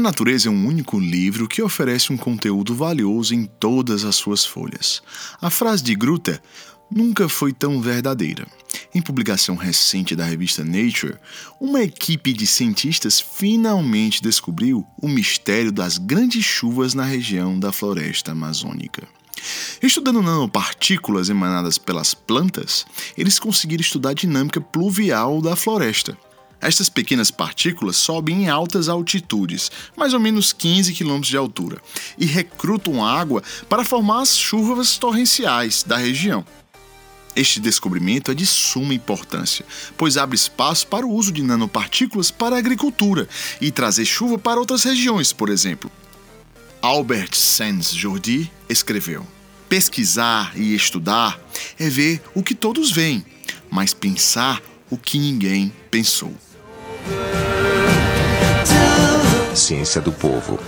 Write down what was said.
A natureza é um único livro que oferece um conteúdo valioso em todas as suas folhas. A frase de Grutter nunca foi tão verdadeira. Em publicação recente da revista Nature, uma equipe de cientistas finalmente descobriu o mistério das grandes chuvas na região da floresta amazônica. Estudando nanopartículas emanadas pelas plantas, eles conseguiram estudar a dinâmica pluvial da floresta. Estas pequenas partículas sobem em altas altitudes, mais ou menos 15 km de altura, e recrutam água para formar as chuvas torrenciais da região. Este descobrimento é de suma importância, pois abre espaço para o uso de nanopartículas para a agricultura e trazer chuva para outras regiões, por exemplo. Albert Sands Jordi escreveu: Pesquisar e estudar é ver o que todos veem, mas pensar o que ninguém pensou. consciência do povo.